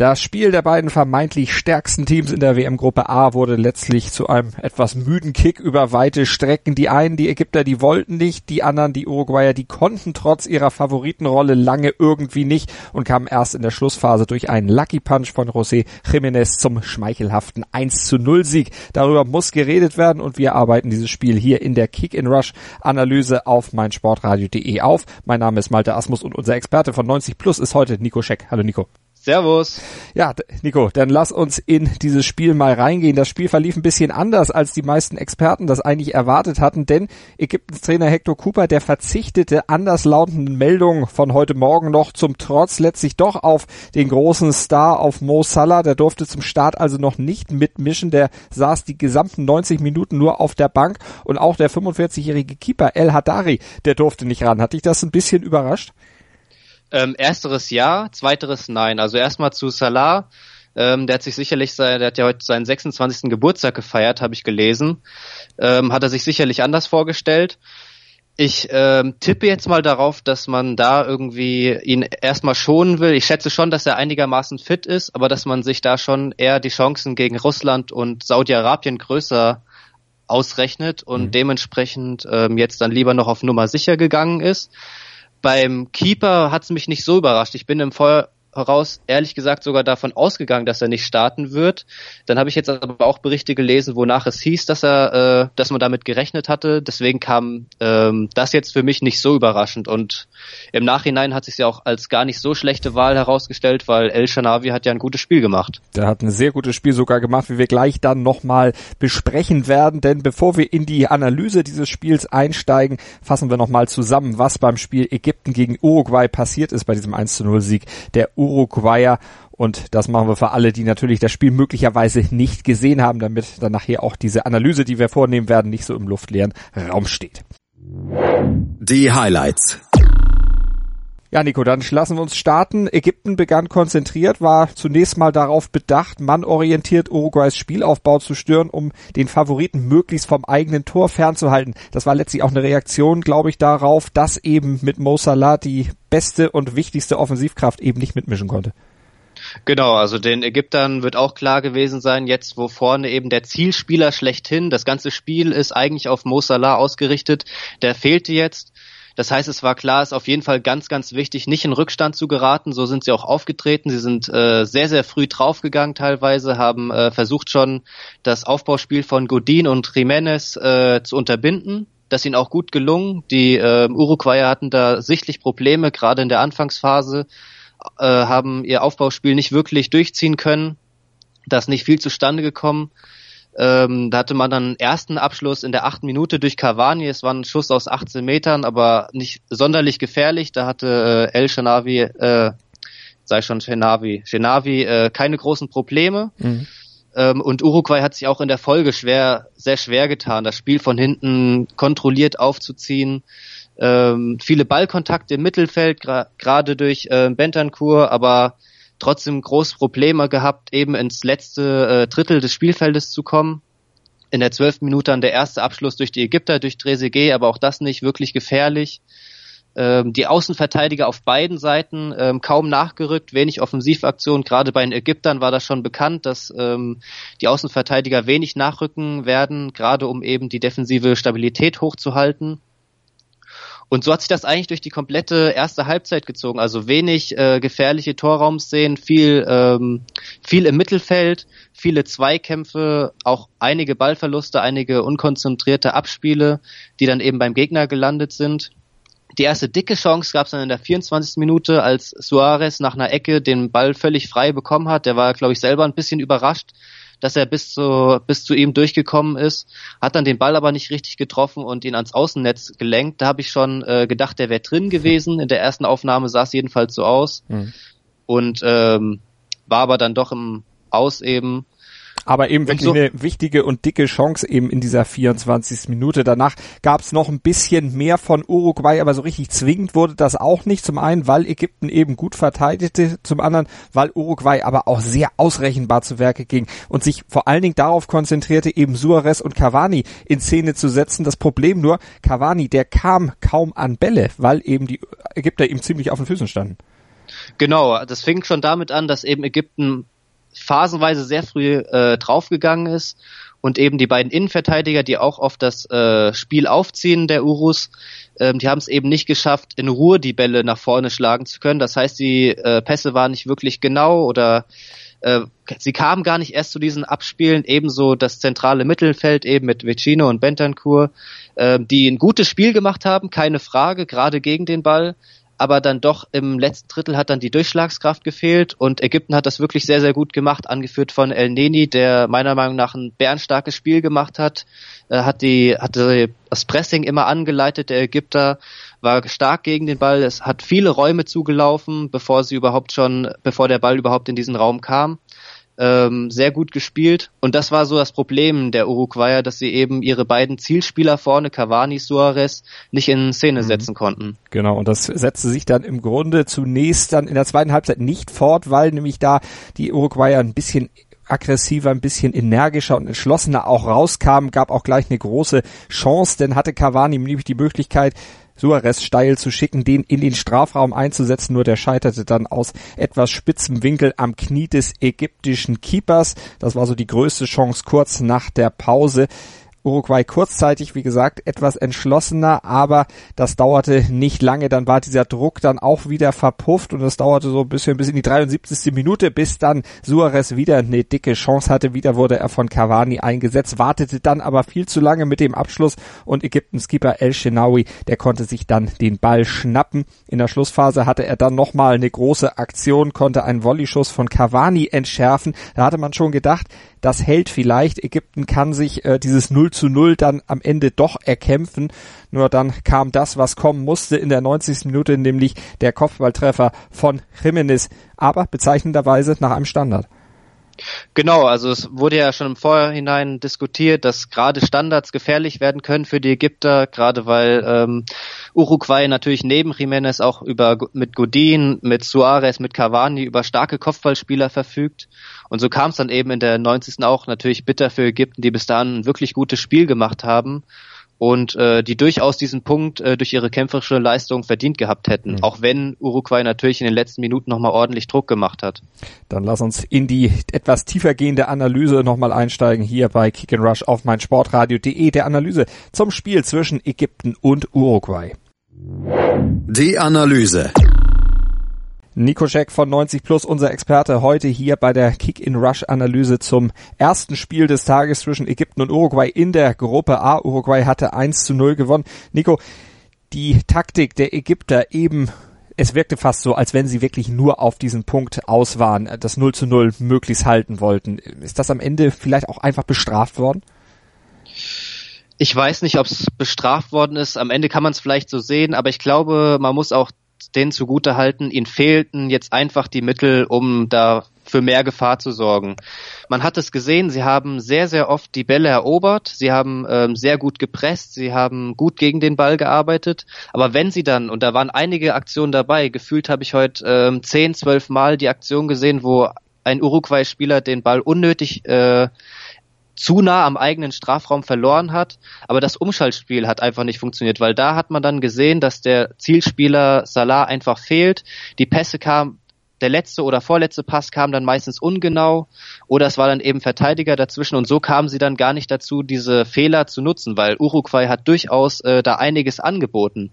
Das Spiel der beiden vermeintlich stärksten Teams in der WM-Gruppe A wurde letztlich zu einem etwas müden Kick über weite Strecken. Die einen, die Ägypter, die wollten nicht, die anderen, die Uruguayer, die konnten trotz ihrer Favoritenrolle lange irgendwie nicht und kamen erst in der Schlussphase durch einen Lucky Punch von José Jiménez zum schmeichelhaften 1 zu 0 Sieg. Darüber muss geredet werden und wir arbeiten dieses Spiel hier in der Kick-in-Rush-Analyse auf meinsportradio.de auf. Mein Name ist Malte Asmus und unser Experte von 90 Plus ist heute Nico Scheck. Hallo Nico. Servus. Ja, Nico, dann lass uns in dieses Spiel mal reingehen. Das Spiel verlief ein bisschen anders, als die meisten Experten das eigentlich erwartet hatten, denn Ägyptens Trainer Hector Cooper, der verzichtete anderslautenden Meldungen von heute Morgen noch zum Trotz letztlich doch auf den großen Star, auf Mo Salah. Der durfte zum Start also noch nicht mitmischen. Der saß die gesamten 90 Minuten nur auf der Bank und auch der 45-jährige Keeper El Hadari, der durfte nicht ran. Hat dich das ein bisschen überrascht? Ähm, ersteres ja, zweiteres nein. Also erstmal zu Salah. Ähm, der hat sich sicherlich, der hat ja heute seinen 26. Geburtstag gefeiert, habe ich gelesen. Ähm, hat er sich sicherlich anders vorgestellt. Ich ähm, tippe jetzt mal darauf, dass man da irgendwie ihn erstmal schonen will. Ich schätze schon, dass er einigermaßen fit ist, aber dass man sich da schon eher die Chancen gegen Russland und Saudi-Arabien größer ausrechnet und mhm. dementsprechend ähm, jetzt dann lieber noch auf Nummer sicher gegangen ist. Beim Keeper hat es mich nicht so überrascht. Ich bin im Vor heraus ehrlich gesagt sogar davon ausgegangen, dass er nicht starten wird. Dann habe ich jetzt aber auch Berichte gelesen, wonach es hieß, dass er, äh, dass man damit gerechnet hatte. Deswegen kam ähm, das jetzt für mich nicht so überraschend. Und im Nachhinein hat sich ja auch als gar nicht so schlechte Wahl herausgestellt, weil El Shanavi hat ja ein gutes Spiel gemacht. Der hat ein sehr gutes Spiel sogar gemacht, wie wir gleich dann nochmal besprechen werden. Denn bevor wir in die Analyse dieses Spiels einsteigen, fassen wir nochmal zusammen, was beim Spiel Ägypten gegen Uruguay passiert ist bei diesem 1 zu 0 Sieg der Uruguayer. Und das machen wir für alle, die natürlich das Spiel möglicherweise nicht gesehen haben, damit dann nachher auch diese Analyse, die wir vornehmen werden, nicht so im luftleeren Raum steht. Die Highlights. Ja, Nico, dann lassen wir uns starten. Ägypten begann konzentriert, war zunächst mal darauf bedacht, mannorientiert Uruguays Spielaufbau zu stören, um den Favoriten möglichst vom eigenen Tor fernzuhalten. Das war letztlich auch eine Reaktion, glaube ich, darauf, dass eben mit Mo Salah die beste und wichtigste Offensivkraft eben nicht mitmischen konnte. Genau, also den Ägyptern wird auch klar gewesen sein, jetzt wo vorne eben der Zielspieler schlechthin, das ganze Spiel ist eigentlich auf Mo Salah ausgerichtet, der fehlte jetzt das heißt, es war klar, es ist auf jeden Fall ganz, ganz wichtig, nicht in Rückstand zu geraten. So sind sie auch aufgetreten. Sie sind äh, sehr, sehr früh draufgegangen teilweise, haben äh, versucht schon das Aufbauspiel von Godin und Jiménez äh, zu unterbinden. Das ist ihnen auch gut gelungen. Die äh, Uruguayer hatten da sichtlich Probleme, gerade in der Anfangsphase, äh, haben ihr Aufbauspiel nicht wirklich durchziehen können. Da ist nicht viel zustande gekommen. Ähm, da hatte man dann einen ersten Abschluss in der achten Minute durch Cavani. Es war ein Schuss aus 18 Metern, aber nicht sonderlich gefährlich. Da hatte äh, El Shenavi, äh, sei schon Shenavi, Shenavi äh, keine großen Probleme. Mhm. Ähm, und Uruguay hat sich auch in der Folge schwer, sehr schwer getan, das Spiel von hinten kontrolliert aufzuziehen. Ähm, viele Ballkontakte im Mittelfeld, gerade durch äh, Bentancur, aber trotzdem große Probleme gehabt, eben ins letzte äh, Drittel des Spielfeldes zu kommen. In der zwölften Minute dann der erste Abschluss durch die Ägypter, durch Trezeguet, aber auch das nicht wirklich gefährlich. Ähm, die Außenverteidiger auf beiden Seiten ähm, kaum nachgerückt, wenig Offensivaktion. Gerade bei den Ägyptern war das schon bekannt, dass ähm, die Außenverteidiger wenig nachrücken werden, gerade um eben die defensive Stabilität hochzuhalten. Und so hat sich das eigentlich durch die komplette erste Halbzeit gezogen. Also wenig äh, gefährliche Torraumszenen, viel, ähm, viel im Mittelfeld, viele Zweikämpfe, auch einige Ballverluste, einige unkonzentrierte Abspiele, die dann eben beim Gegner gelandet sind. Die erste dicke Chance gab es dann in der 24. Minute, als Suarez nach einer Ecke den Ball völlig frei bekommen hat. Der war, glaube ich, selber ein bisschen überrascht, dass er bis zu, bis zu ihm durchgekommen ist, hat dann den Ball aber nicht richtig getroffen und ihn ans Außennetz gelenkt. Da habe ich schon äh, gedacht, der wäre drin gewesen. In der ersten Aufnahme sah es jedenfalls so aus. Mhm. Und ähm, war aber dann doch im Aus eben. Aber eben wirklich so eine wichtige und dicke Chance eben in dieser 24. Minute. Danach gab es noch ein bisschen mehr von Uruguay, aber so richtig zwingend wurde das auch nicht. Zum einen, weil Ägypten eben gut verteidigte, zum anderen, weil Uruguay aber auch sehr ausrechenbar zu Werke ging und sich vor allen Dingen darauf konzentrierte, eben Suarez und Cavani in Szene zu setzen. Das Problem nur, Cavani, der kam kaum an Bälle, weil eben die Ägypter ihm ziemlich auf den Füßen standen. Genau, das fing schon damit an, dass eben Ägypten phasenweise sehr früh äh, draufgegangen ist und eben die beiden Innenverteidiger, die auch auf das äh, Spiel aufziehen der Urus, ähm, die haben es eben nicht geschafft, in Ruhe die Bälle nach vorne schlagen zu können. Das heißt, die äh, Pässe waren nicht wirklich genau oder äh, sie kamen gar nicht erst zu diesen Abspielen. Ebenso das zentrale Mittelfeld eben mit Vecino und Bentancur, äh, die ein gutes Spiel gemacht haben, keine Frage, gerade gegen den Ball aber dann doch im letzten Drittel hat dann die Durchschlagskraft gefehlt und Ägypten hat das wirklich sehr, sehr gut gemacht, angeführt von El Neni, der meiner Meinung nach ein bärenstarkes Spiel gemacht hat, äh, hat die, hatte das Pressing immer angeleitet, der Ägypter war stark gegen den Ball, es hat viele Räume zugelaufen, bevor sie überhaupt schon, bevor der Ball überhaupt in diesen Raum kam ähm, sehr gut gespielt. Und das war so das Problem der Uruguayer, dass sie eben ihre beiden Zielspieler vorne, Cavani, Suarez, nicht in Szene mhm. setzen konnten. Genau, und das setzte sich dann im Grunde zunächst dann in der zweiten Halbzeit nicht fort, weil nämlich da die Uruguayer ein bisschen aggressiver, ein bisschen energischer und entschlossener auch rauskamen, gab auch gleich eine große Chance, denn hatte Cavani nämlich die Möglichkeit, Suarez steil zu schicken, den in den Strafraum einzusetzen, nur der scheiterte dann aus etwas spitzem Winkel am Knie des ägyptischen Keepers. Das war so die größte Chance kurz nach der Pause. Uruguay kurzzeitig, wie gesagt, etwas entschlossener, aber das dauerte nicht lange. Dann war dieser Druck dann auch wieder verpufft und es dauerte so ein bisschen bis in die 73. Minute, bis dann Suarez wieder eine dicke Chance hatte. Wieder wurde er von Cavani eingesetzt, wartete dann aber viel zu lange mit dem Abschluss und Ägyptens Keeper El Shenawi, der konnte sich dann den Ball schnappen. In der Schlussphase hatte er dann nochmal eine große Aktion, konnte einen Volleyschuss von Cavani entschärfen. Da hatte man schon gedacht, das hält vielleicht. Ägypten kann sich äh, dieses 0 zu 0 dann am Ende doch erkämpfen. Nur dann kam das, was kommen musste in der 90. Minute, nämlich der Kopfballtreffer von Jimenez. Aber bezeichnenderweise nach einem Standard. Genau, also es wurde ja schon im Vorhinein diskutiert, dass gerade Standards gefährlich werden können für die Ägypter, gerade weil ähm, Uruguay natürlich neben Jiménez auch über mit Godin, mit Suarez, mit Cavani über starke Kopfballspieler verfügt. Und so kam es dann eben in der 90. auch natürlich bitter für Ägypten, die bis dahin ein wirklich gutes Spiel gemacht haben und äh, die durchaus diesen Punkt äh, durch ihre kämpferische Leistung verdient gehabt hätten, mhm. auch wenn Uruguay natürlich in den letzten Minuten nochmal ordentlich Druck gemacht hat. Dann lass uns in die etwas tiefer gehende Analyse nochmal einsteigen hier bei Kick and Rush auf meinsportradio.de, der Analyse zum Spiel zwischen Ägypten und Uruguay. Die Analyse. Nico Scheck von 90 Plus, unser Experte heute hier bei der Kick-in-Rush-Analyse zum ersten Spiel des Tages zwischen Ägypten und Uruguay in der Gruppe A. Uruguay hatte 1 zu 0 gewonnen. Nico, die Taktik der Ägypter eben es wirkte fast so, als wenn sie wirklich nur auf diesen Punkt aus waren, das 0 zu 0 möglichst halten wollten. Ist das am Ende vielleicht auch einfach bestraft worden? Ich weiß nicht, ob es bestraft worden ist. Am Ende kann man es vielleicht so sehen, aber ich glaube, man muss auch denen zugute halten, ihnen fehlten jetzt einfach die Mittel, um da für mehr Gefahr zu sorgen. Man hat es gesehen, sie haben sehr, sehr oft die Bälle erobert, sie haben ähm, sehr gut gepresst, sie haben gut gegen den Ball gearbeitet, aber wenn sie dann, und da waren einige Aktionen dabei, gefühlt habe ich heute ähm, zehn, zwölf Mal die Aktion gesehen, wo ein Uruguay-Spieler den Ball unnötig äh, zu nah am eigenen Strafraum verloren hat. Aber das Umschaltspiel hat einfach nicht funktioniert, weil da hat man dann gesehen, dass der Zielspieler Salah einfach fehlt. Die Pässe kamen, der letzte oder vorletzte Pass kam dann meistens ungenau oder es war dann eben Verteidiger dazwischen und so kamen sie dann gar nicht dazu, diese Fehler zu nutzen, weil Uruguay hat durchaus äh, da einiges angeboten.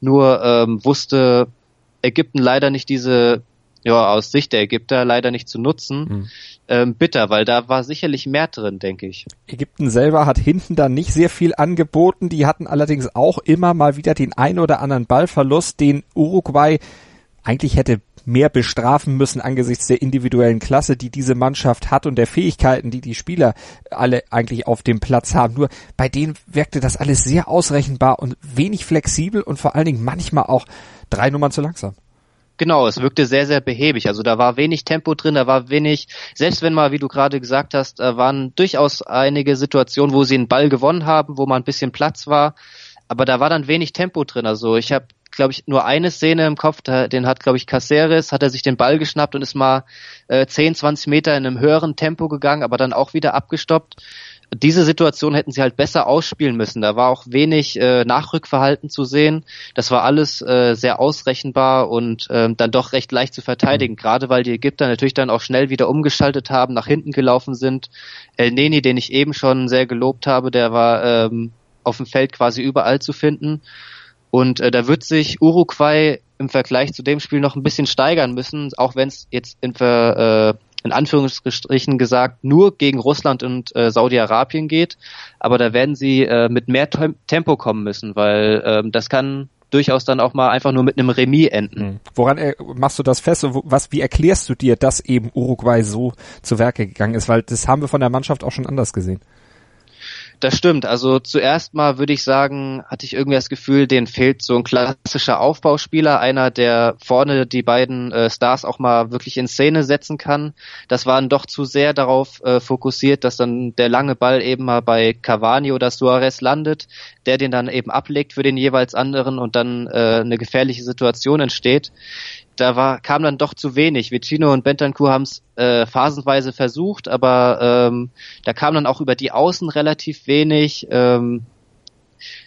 Nur ähm, wusste Ägypten leider nicht diese ja, aus Sicht der Ägypter leider nicht zu nutzen. Mhm. Ähm, bitter, weil da war sicherlich mehr drin, denke ich. Ägypten selber hat hinten dann nicht sehr viel angeboten. Die hatten allerdings auch immer mal wieder den ein oder anderen Ballverlust, den Uruguay eigentlich hätte mehr bestrafen müssen angesichts der individuellen Klasse, die diese Mannschaft hat und der Fähigkeiten, die die Spieler alle eigentlich auf dem Platz haben. Nur bei denen wirkte das alles sehr ausrechenbar und wenig flexibel und vor allen Dingen manchmal auch drei Nummern zu langsam. Genau, es wirkte sehr, sehr behäbig. Also da war wenig Tempo drin, da war wenig, selbst wenn mal, wie du gerade gesagt hast, waren durchaus einige Situationen, wo sie einen Ball gewonnen haben, wo mal ein bisschen Platz war, aber da war dann wenig Tempo drin. Also ich habe, glaube ich, nur eine Szene im Kopf, den hat, glaube ich, Caceres, hat er sich den Ball geschnappt und ist mal äh, 10, 20 Meter in einem höheren Tempo gegangen, aber dann auch wieder abgestoppt diese Situation hätten sie halt besser ausspielen müssen. Da war auch wenig äh, Nachrückverhalten zu sehen. Das war alles äh, sehr ausrechenbar und äh, dann doch recht leicht zu verteidigen, mhm. gerade weil die Ägypter natürlich dann auch schnell wieder umgeschaltet haben, nach hinten gelaufen sind. El Neni, den ich eben schon sehr gelobt habe, der war ähm, auf dem Feld quasi überall zu finden. Und äh, da wird sich Uruguay im Vergleich zu dem Spiel noch ein bisschen steigern müssen, auch wenn es jetzt in, äh, in Anführungsstrichen gesagt nur gegen Russland und äh, Saudi-Arabien geht. Aber da werden sie äh, mit mehr Tempo kommen müssen, weil ähm, das kann durchaus dann auch mal einfach nur mit einem Remis enden. Hm. Woran äh, machst du das fest? Was, wie erklärst du dir, dass eben Uruguay so zu Werke gegangen ist? Weil das haben wir von der Mannschaft auch schon anders gesehen. Das stimmt. Also zuerst mal würde ich sagen, hatte ich irgendwie das Gefühl, denen fehlt so ein klassischer Aufbauspieler, einer, der vorne die beiden äh, Stars auch mal wirklich in Szene setzen kann. Das waren doch zu sehr darauf äh, fokussiert, dass dann der lange Ball eben mal bei Cavani oder Suarez landet, der den dann eben ablegt für den jeweils anderen und dann äh, eine gefährliche Situation entsteht da war, kam dann doch zu wenig. Vicino und Bentancur haben es äh, phasenweise versucht, aber ähm, da kam dann auch über die Außen relativ wenig. Ähm,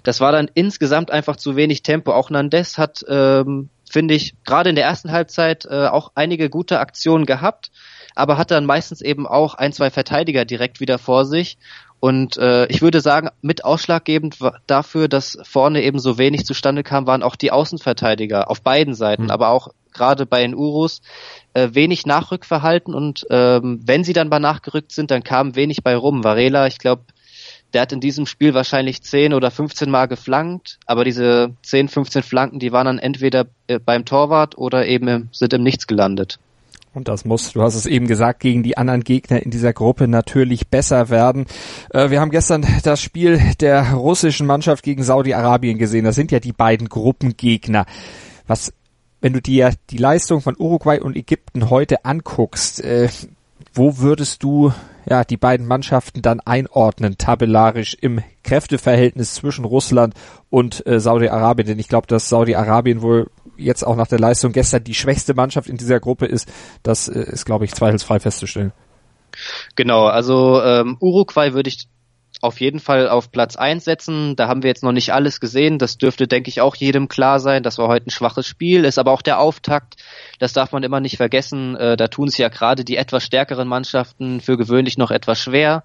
das war dann insgesamt einfach zu wenig Tempo. Auch Nandes hat, ähm, finde ich, gerade in der ersten Halbzeit äh, auch einige gute Aktionen gehabt, aber hat dann meistens eben auch ein, zwei Verteidiger direkt wieder vor sich. Und äh, ich würde sagen, mit ausschlaggebend dafür, dass vorne eben so wenig zustande kam, waren auch die Außenverteidiger auf beiden Seiten, mhm. aber auch gerade bei den Urus, äh, wenig Nachrückverhalten und ähm, wenn sie dann mal nachgerückt sind, dann kam wenig bei rum. Varela, ich glaube, der hat in diesem Spiel wahrscheinlich 10 oder 15 Mal geflankt, aber diese 10, 15 Flanken, die waren dann entweder äh, beim Torwart oder eben sind im Nichts gelandet. Und das muss, du hast es eben gesagt, gegen die anderen Gegner in dieser Gruppe natürlich besser werden. Äh, wir haben gestern das Spiel der russischen Mannschaft gegen Saudi-Arabien gesehen. Das sind ja die beiden Gruppengegner. Was wenn du dir die Leistung von Uruguay und Ägypten heute anguckst, äh, wo würdest du ja die beiden Mannschaften dann einordnen, tabellarisch im Kräfteverhältnis zwischen Russland und äh, Saudi-Arabien? Denn ich glaube, dass Saudi-Arabien wohl jetzt auch nach der Leistung gestern die schwächste Mannschaft in dieser Gruppe ist. Das äh, ist, glaube ich, zweifelsfrei festzustellen. Genau, also ähm, Uruguay würde ich auf jeden Fall auf Platz eins setzen. Da haben wir jetzt noch nicht alles gesehen. Das dürfte, denke ich, auch jedem klar sein. Das war heute ein schwaches Spiel, ist aber auch der Auftakt. Das darf man immer nicht vergessen. Äh, da tun es ja gerade die etwas stärkeren Mannschaften für gewöhnlich noch etwas schwer.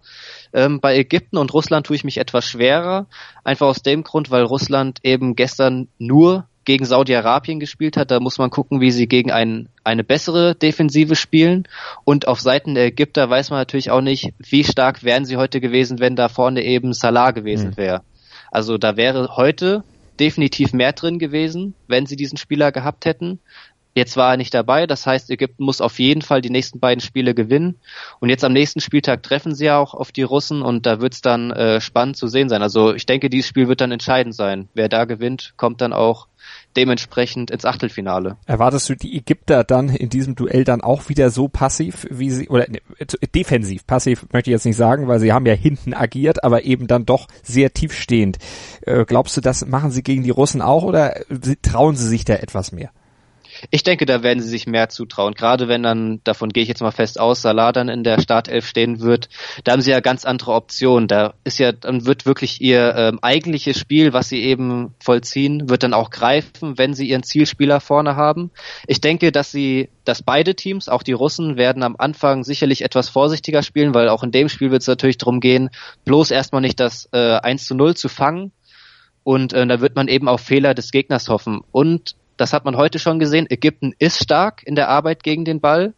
Ähm, bei Ägypten und Russland tue ich mich etwas schwerer. Einfach aus dem Grund, weil Russland eben gestern nur gegen Saudi-Arabien gespielt hat. Da muss man gucken, wie sie gegen ein, eine bessere Defensive spielen. Und auf Seiten der Ägypter weiß man natürlich auch nicht, wie stark wären sie heute gewesen, wenn da vorne eben Salah gewesen mhm. wäre. Also da wäre heute definitiv mehr drin gewesen, wenn sie diesen Spieler gehabt hätten. Jetzt war er nicht dabei, das heißt, Ägypten muss auf jeden Fall die nächsten beiden Spiele gewinnen. Und jetzt am nächsten Spieltag treffen sie ja auch auf die Russen und da wird es dann äh, spannend zu sehen sein. Also ich denke, dieses Spiel wird dann entscheidend sein. Wer da gewinnt, kommt dann auch dementsprechend ins Achtelfinale. Erwartest du die Ägypter dann in diesem Duell dann auch wieder so passiv, wie sie, oder ne, defensiv, passiv möchte ich jetzt nicht sagen, weil sie haben ja hinten agiert, aber eben dann doch sehr tiefstehend. Äh, glaubst du, das machen sie gegen die Russen auch oder trauen sie sich da etwas mehr? Ich denke, da werden sie sich mehr zutrauen. Gerade wenn dann, davon gehe ich jetzt mal fest aus, Salah dann in der Startelf stehen wird, da haben sie ja ganz andere Optionen. Da ist ja, dann wird wirklich ihr ähm, eigentliches Spiel, was sie eben vollziehen, wird dann auch greifen, wenn sie ihren Zielspieler vorne haben. Ich denke, dass sie, dass beide Teams, auch die Russen, werden am Anfang sicherlich etwas vorsichtiger spielen, weil auch in dem Spiel wird es natürlich darum gehen, bloß erstmal nicht das äh, 1 zu 0 zu fangen. Und äh, da wird man eben auf Fehler des Gegners hoffen. Und das hat man heute schon gesehen. Ägypten ist stark in der Arbeit gegen den Ball.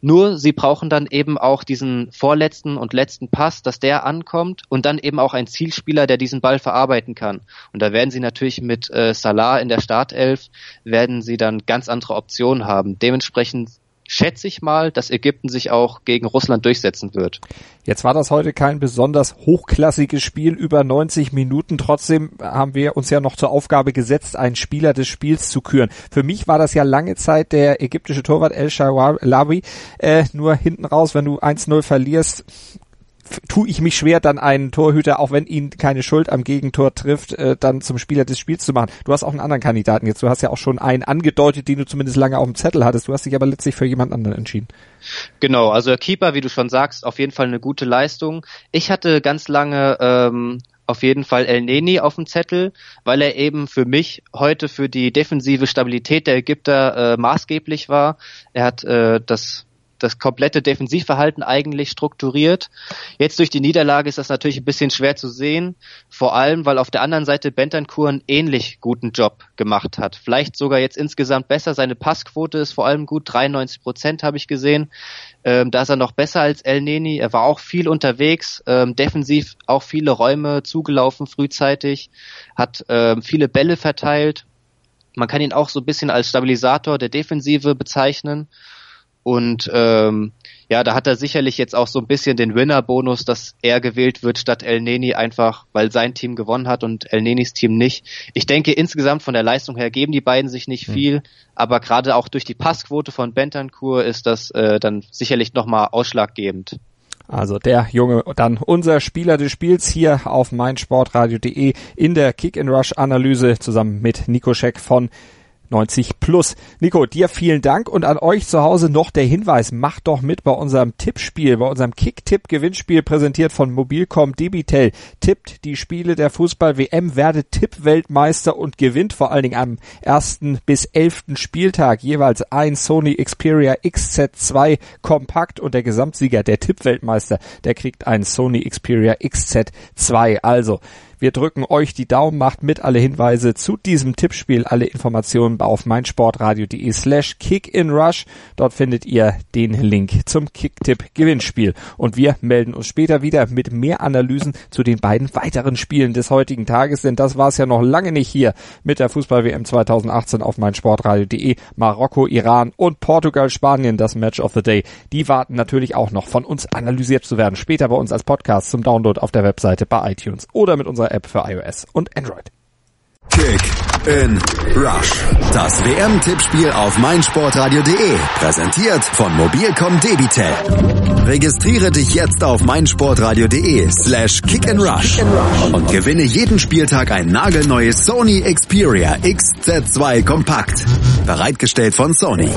Nur sie brauchen dann eben auch diesen vorletzten und letzten Pass, dass der ankommt und dann eben auch ein Zielspieler, der diesen Ball verarbeiten kann. Und da werden sie natürlich mit äh, Salah in der Startelf, werden sie dann ganz andere Optionen haben. Dementsprechend schätze ich mal, dass Ägypten sich auch gegen Russland durchsetzen wird. Jetzt war das heute kein besonders hochklassiges Spiel über 90 Minuten. Trotzdem haben wir uns ja noch zur Aufgabe gesetzt, einen Spieler des Spiels zu küren. Für mich war das ja lange Zeit der ägyptische Torwart El Shaarawy. Äh, nur hinten raus, wenn du 1-0 verlierst, tue ich mich schwer, dann einen Torhüter, auch wenn ihn keine Schuld am Gegentor trifft, äh, dann zum Spieler des Spiels zu machen. Du hast auch einen anderen Kandidaten jetzt. Du hast ja auch schon einen angedeutet, den du zumindest lange auf dem Zettel hattest. Du hast dich aber letztlich für jemand anderen entschieden. Genau, also der Keeper, wie du schon sagst, auf jeden Fall eine gute Leistung. Ich hatte ganz lange ähm, auf jeden Fall El Neni auf dem Zettel, weil er eben für mich heute für die defensive Stabilität der Ägypter äh, maßgeblich war. Er hat äh, das das komplette Defensivverhalten eigentlich strukturiert. Jetzt durch die Niederlage ist das natürlich ein bisschen schwer zu sehen, vor allem weil auf der anderen Seite Bentancur einen ähnlich guten Job gemacht hat. Vielleicht sogar jetzt insgesamt besser. Seine Passquote ist vor allem gut, 93 Prozent habe ich gesehen. Ähm, da ist er noch besser als El Neni. Er war auch viel unterwegs, ähm, defensiv auch viele Räume zugelaufen frühzeitig, hat ähm, viele Bälle verteilt. Man kann ihn auch so ein bisschen als Stabilisator der Defensive bezeichnen. Und ähm, ja, da hat er sicherlich jetzt auch so ein bisschen den Winner-Bonus, dass er gewählt wird statt El Neni, einfach weil sein Team gewonnen hat und El Nenis Team nicht. Ich denke, insgesamt von der Leistung her geben die beiden sich nicht hm. viel, aber gerade auch durch die Passquote von Bentancur ist das äh, dann sicherlich nochmal ausschlaggebend. Also der Junge, dann unser Spieler des Spiels hier auf meinsportradio.de in der Kick-and-Rush-Analyse zusammen mit Nico Scheck von 90 plus. Nico, dir vielen Dank und an euch zu Hause noch der Hinweis, macht doch mit bei unserem Tippspiel, bei unserem Kick-Tipp-Gewinnspiel präsentiert von Mobilcom Debitel. Tippt die Spiele der Fußball-WM, werdet Tippweltmeister und gewinnt vor allen Dingen am ersten bis elften Spieltag jeweils ein Sony Xperia XZ2 Kompakt und der Gesamtsieger, der Tippweltmeister, der kriegt ein Sony Xperia XZ2. Also, wir drücken euch die Daumen, macht mit alle Hinweise zu diesem Tippspiel, alle Informationen auf meinsportradio.de slash kickinrush. Dort findet ihr den Link zum Kicktipp Gewinnspiel. Und wir melden uns später wieder mit mehr Analysen zu den beiden weiteren Spielen des heutigen Tages, denn das war es ja noch lange nicht hier mit der Fußball-WM 2018 auf meinsportradio.de. Marokko, Iran und Portugal, Spanien, das Match of the Day. Die warten natürlich auch noch von uns analysiert zu werden. Später bei uns als Podcast zum Download auf der Webseite bei iTunes oder mit unserer App für iOS und Android. Kick in Rush. Das WM-Tippspiel auf meinsportradio.de. Präsentiert von Mobilcom Debitel. Registriere dich jetzt auf meinsportradio.de slash kick and rush und gewinne jeden Spieltag ein nagelneues Sony Xperia XZ2 Kompakt. Bereitgestellt von Sony.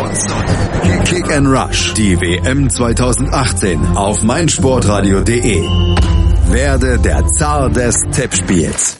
Kick and Rush. Die WM 2018 auf meinsportradio.de. Werde der Zar des Tippspiels.